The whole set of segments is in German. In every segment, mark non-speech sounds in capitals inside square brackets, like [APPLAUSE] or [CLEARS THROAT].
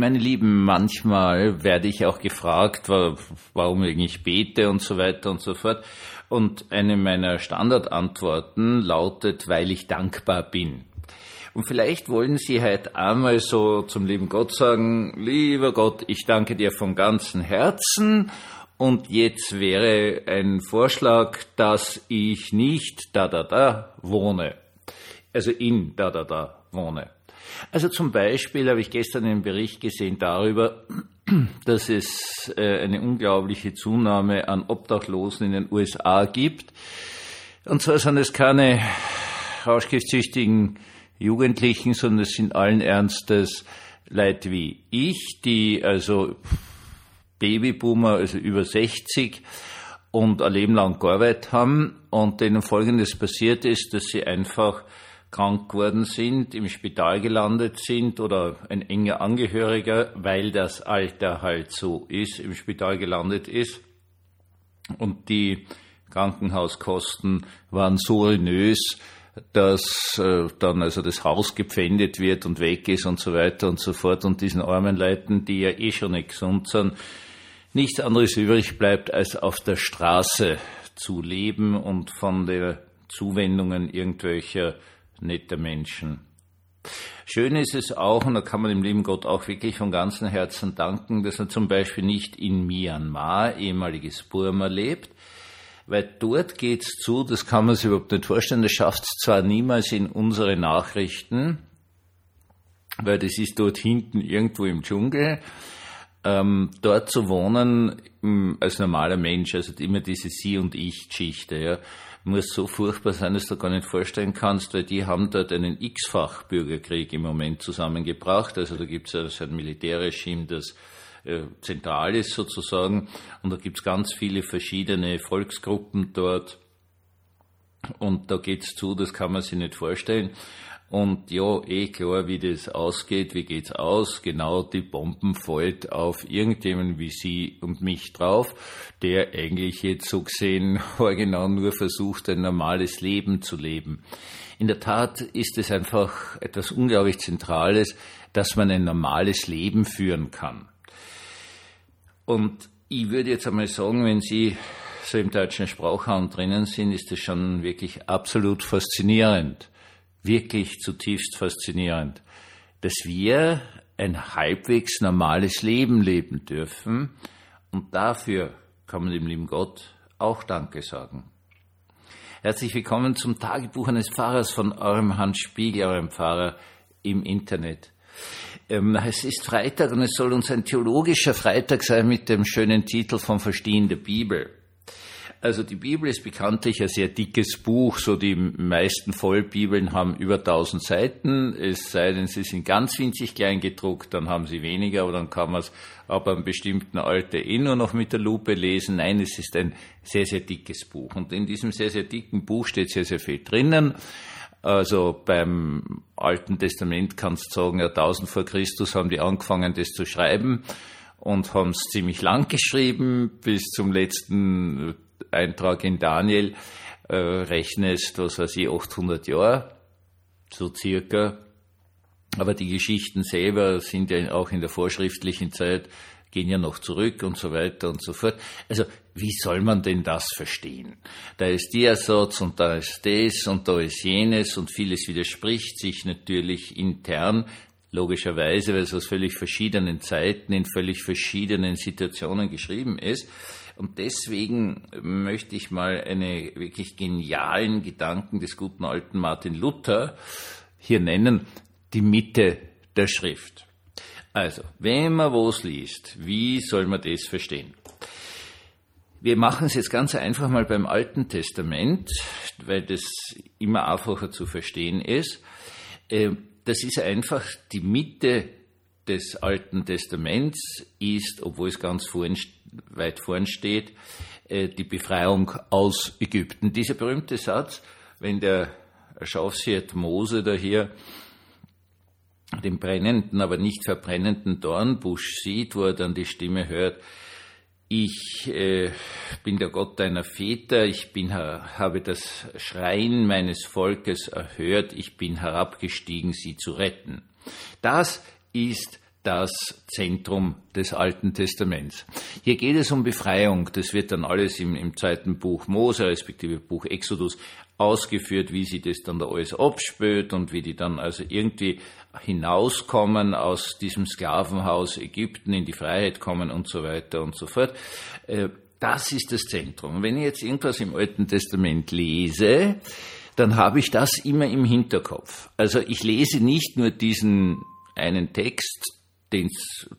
Meine Lieben, manchmal werde ich auch gefragt, warum ich bete und so weiter und so fort. Und eine meiner Standardantworten lautet, weil ich dankbar bin. Und vielleicht wollen Sie heute einmal so zum lieben Gott sagen, lieber Gott, ich danke dir von ganzem Herzen und jetzt wäre ein Vorschlag, dass ich nicht da da da wohne, also in da da da wohne. Also zum Beispiel habe ich gestern einen Bericht gesehen darüber, [CLEARS THROAT] dass es äh, eine unglaubliche Zunahme an Obdachlosen in den USA gibt. Und zwar sind es keine rauschgiftsüchtigen Jugendlichen, sondern es sind allen Ernstes Leute wie ich, die also Babyboomer, also über 60 und ein Leben lang gearbeitet haben und denen Folgendes passiert ist, dass sie einfach krank geworden sind, im Spital gelandet sind oder ein enger Angehöriger, weil das Alter halt so ist, im Spital gelandet ist. Und die Krankenhauskosten waren so ruinös, dass äh, dann also das Haus gepfändet wird und weg ist und so weiter und so fort und diesen armen Leuten, die ja eh schon nicht gesund sind, nichts anderes übrig bleibt, als auf der Straße zu leben und von den Zuwendungen irgendwelcher netter Menschen. Schön ist es auch, und da kann man dem lieben Gott auch wirklich von ganzem Herzen danken, dass er zum Beispiel nicht in Myanmar, ehemaliges Burma, lebt, weil dort geht's zu, das kann man sich überhaupt nicht vorstellen, das schafft es zwar niemals in unsere Nachrichten, weil das ist dort hinten irgendwo im Dschungel, ähm, dort zu wohnen als normaler Mensch, also immer diese Sie- und Ich-Geschichte, ja muss so furchtbar sein, dass du gar nicht vorstellen kannst, weil die haben dort einen x-fach Bürgerkrieg im Moment zusammengebracht. Also da gibt es also ein Militärregime, das äh, zentral ist sozusagen. Und da gibt es ganz viele verschiedene Volksgruppen dort. Und da geht's zu, das kann man sich nicht vorstellen. Und ja, eh klar, wie das ausgeht, wie geht's aus? Genau, die Bomben fällt auf irgendjemanden wie Sie und mich drauf, der eigentlich jetzt so gesehen [LAUGHS] genau nur versucht, ein normales Leben zu leben. In der Tat ist es einfach etwas unglaublich Zentrales, dass man ein normales Leben führen kann. Und ich würde jetzt einmal sagen, wenn Sie so im deutschen Sprachraum drinnen sind, ist das schon wirklich absolut faszinierend wirklich zutiefst faszinierend, dass wir ein halbwegs normales Leben leben dürfen und dafür kann man dem lieben Gott auch Danke sagen. Herzlich willkommen zum Tagebuch eines Pfarrers von eurem Hans Spiegel, eurem Pfarrer im Internet. Ähm, es ist Freitag und es soll uns ein theologischer Freitag sein mit dem schönen Titel vom Verstehen der Bibel. Also die Bibel ist bekanntlich ein sehr dickes Buch, so die meisten Vollbibeln haben über 1000 Seiten, es sei denn, sie sind ganz winzig klein gedruckt, dann haben sie weniger, aber dann kann man es ab einem bestimmten Alter eh nur noch mit der Lupe lesen. Nein, es ist ein sehr, sehr dickes Buch. Und in diesem sehr, sehr dicken Buch steht sehr, sehr viel drinnen. Also beim Alten Testament kannst du sagen, ja, 1000 vor Christus haben die angefangen, das zu schreiben und haben es ziemlich lang geschrieben, bis zum letzten Eintrag in Daniel äh, rechnest, was weiß ich, 800 Jahre, so circa. Aber die Geschichten selber sind ja auch in der vorschriftlichen Zeit, gehen ja noch zurück und so weiter und so fort. Also, wie soll man denn das verstehen? Da ist der Satz und da ist das und da ist jenes und vieles widerspricht sich natürlich intern, logischerweise, weil es aus völlig verschiedenen Zeiten in völlig verschiedenen Situationen geschrieben ist. Und deswegen möchte ich mal eine wirklich genialen Gedanken des guten alten Martin Luther hier nennen, die Mitte der Schrift. Also, wenn man was liest, wie soll man das verstehen? Wir machen es jetzt ganz einfach mal beim Alten Testament, weil das immer einfacher zu verstehen ist. Äh, das ist einfach die Mitte des Alten Testaments ist, obwohl es ganz vorn, weit vorn steht, äh, die Befreiung aus Ägypten. Dieser berühmte Satz, wenn der Schafshirt Mose da hier den brennenden, aber nicht verbrennenden Dornbusch sieht, wo er dann die Stimme hört, ich äh, bin der Gott deiner Väter, ich bin, habe das Schreien meines Volkes erhört, ich bin herabgestiegen, sie zu retten. Das ist das Zentrum des Alten Testaments. Hier geht es um Befreiung. Das wird dann alles im, im zweiten Buch Mose, respektive Buch Exodus, ausgeführt, wie sie das dann da alles abspült und wie die dann also irgendwie hinauskommen aus diesem Sklavenhaus Ägypten in die Freiheit kommen und so weiter und so fort. Äh, das ist das Zentrum. Wenn ich jetzt irgendwas im Alten Testament lese, dann habe ich das immer im Hinterkopf. Also ich lese nicht nur diesen einen Text, den,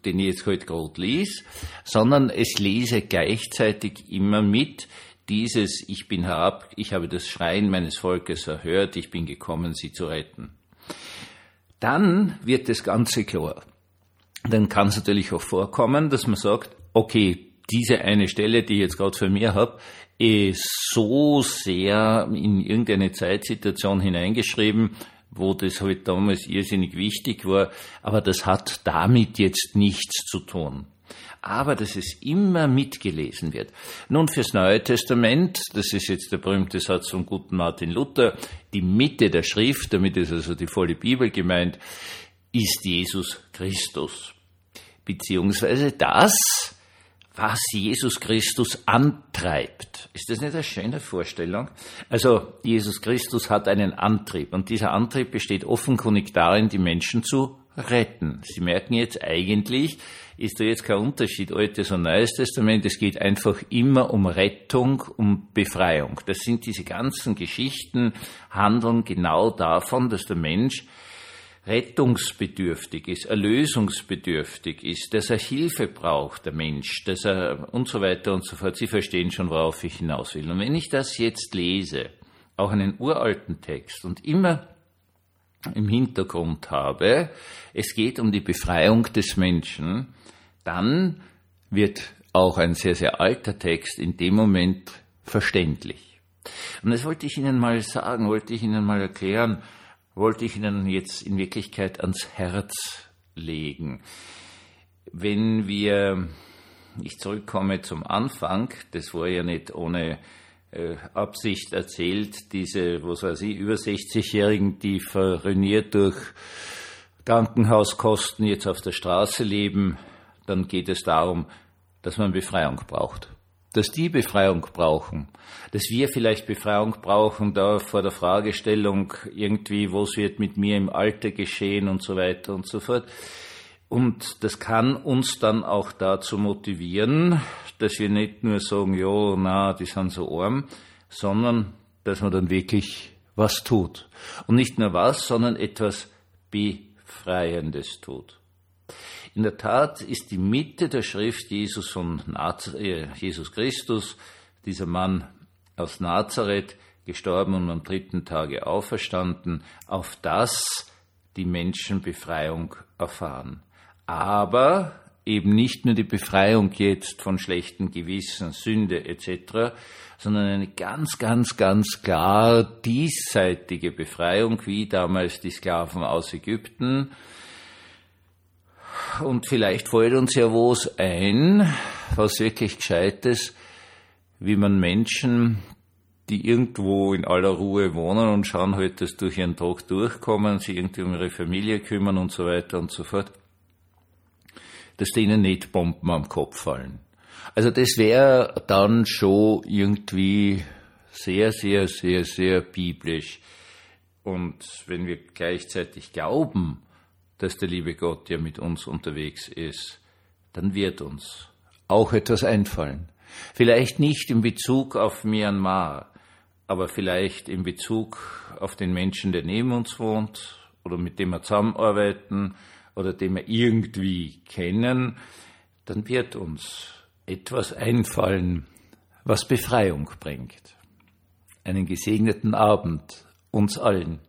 ich jetzt heute gerade lies, sondern es lese gleichzeitig immer mit dieses Ich bin herab, ich habe das Schreien meines Volkes erhört, ich bin gekommen, sie zu retten. Dann wird das Ganze klar. Dann kann es natürlich auch vorkommen, dass man sagt, okay, diese eine Stelle, die ich jetzt gerade für mir habe, ist so sehr in irgendeine Zeitsituation hineingeschrieben, wo das halt damals irrsinnig wichtig war, aber das hat damit jetzt nichts zu tun. Aber dass es immer mitgelesen wird. Nun fürs Neue Testament, das ist jetzt der berühmte Satz von guten Martin Luther, die Mitte der Schrift, damit ist also die volle Bibel gemeint, ist Jesus Christus. Beziehungsweise das, was Jesus Christus antreibt. Ist das nicht eine schöne Vorstellung? Also Jesus Christus hat einen Antrieb und dieser Antrieb besteht offenkundig darin, die Menschen zu retten. Sie merken jetzt eigentlich, ist da jetzt kein Unterschied, Altes und Neues Testament, es geht einfach immer um Rettung, um Befreiung. Das sind diese ganzen Geschichten, handeln genau davon, dass der Mensch rettungsbedürftig ist, erlösungsbedürftig ist, dass er Hilfe braucht, der Mensch, dass er und so weiter und so fort. Sie verstehen schon, worauf ich hinaus will. Und wenn ich das jetzt lese, auch einen uralten Text und immer im Hintergrund habe, es geht um die Befreiung des Menschen, dann wird auch ein sehr, sehr alter Text in dem Moment verständlich. Und das wollte ich Ihnen mal sagen, wollte ich Ihnen mal erklären, wollte ich Ihnen jetzt in Wirklichkeit ans Herz legen. Wenn wir, ich zurückkomme zum Anfang, das war ja nicht ohne äh, Absicht erzählt, diese, was weiß ich, über 60-Jährigen, die verruiniert durch Krankenhauskosten jetzt auf der Straße leben, dann geht es darum, dass man Befreiung braucht dass die Befreiung brauchen, dass wir vielleicht Befreiung brauchen da vor der Fragestellung irgendwie, was wird mit mir im Alter geschehen und so weiter und so fort. Und das kann uns dann auch dazu motivieren, dass wir nicht nur sagen, ja, na, die sind so arm, sondern dass man dann wirklich was tut. Und nicht nur was, sondern etwas Befreiendes tut. In der Tat ist die Mitte der Schrift Jesus von Naz äh, Jesus Christus, dieser Mann aus Nazareth, gestorben und am dritten Tage auferstanden, auf das die Menschen Befreiung erfahren. Aber eben nicht nur die Befreiung jetzt von schlechten Gewissen, Sünde etc., sondern eine ganz, ganz, ganz klar diesseitige Befreiung, wie damals die Sklaven aus Ägypten, und vielleicht fällt uns ja was ein, was wirklich Gescheites, wie man Menschen, die irgendwo in aller Ruhe wohnen und schauen halt, dass durch ihren Tag durchkommen, sich irgendwie um ihre Familie kümmern und so weiter und so fort, dass denen nicht Bomben am Kopf fallen. Also das wäre dann schon irgendwie sehr, sehr, sehr, sehr biblisch. Und wenn wir gleichzeitig glauben, dass der liebe Gott ja mit uns unterwegs ist, dann wird uns auch etwas einfallen. Vielleicht nicht in Bezug auf Myanmar, aber vielleicht in Bezug auf den Menschen, der neben uns wohnt oder mit dem wir zusammenarbeiten oder den wir irgendwie kennen, dann wird uns etwas einfallen, was Befreiung bringt. Einen gesegneten Abend uns allen.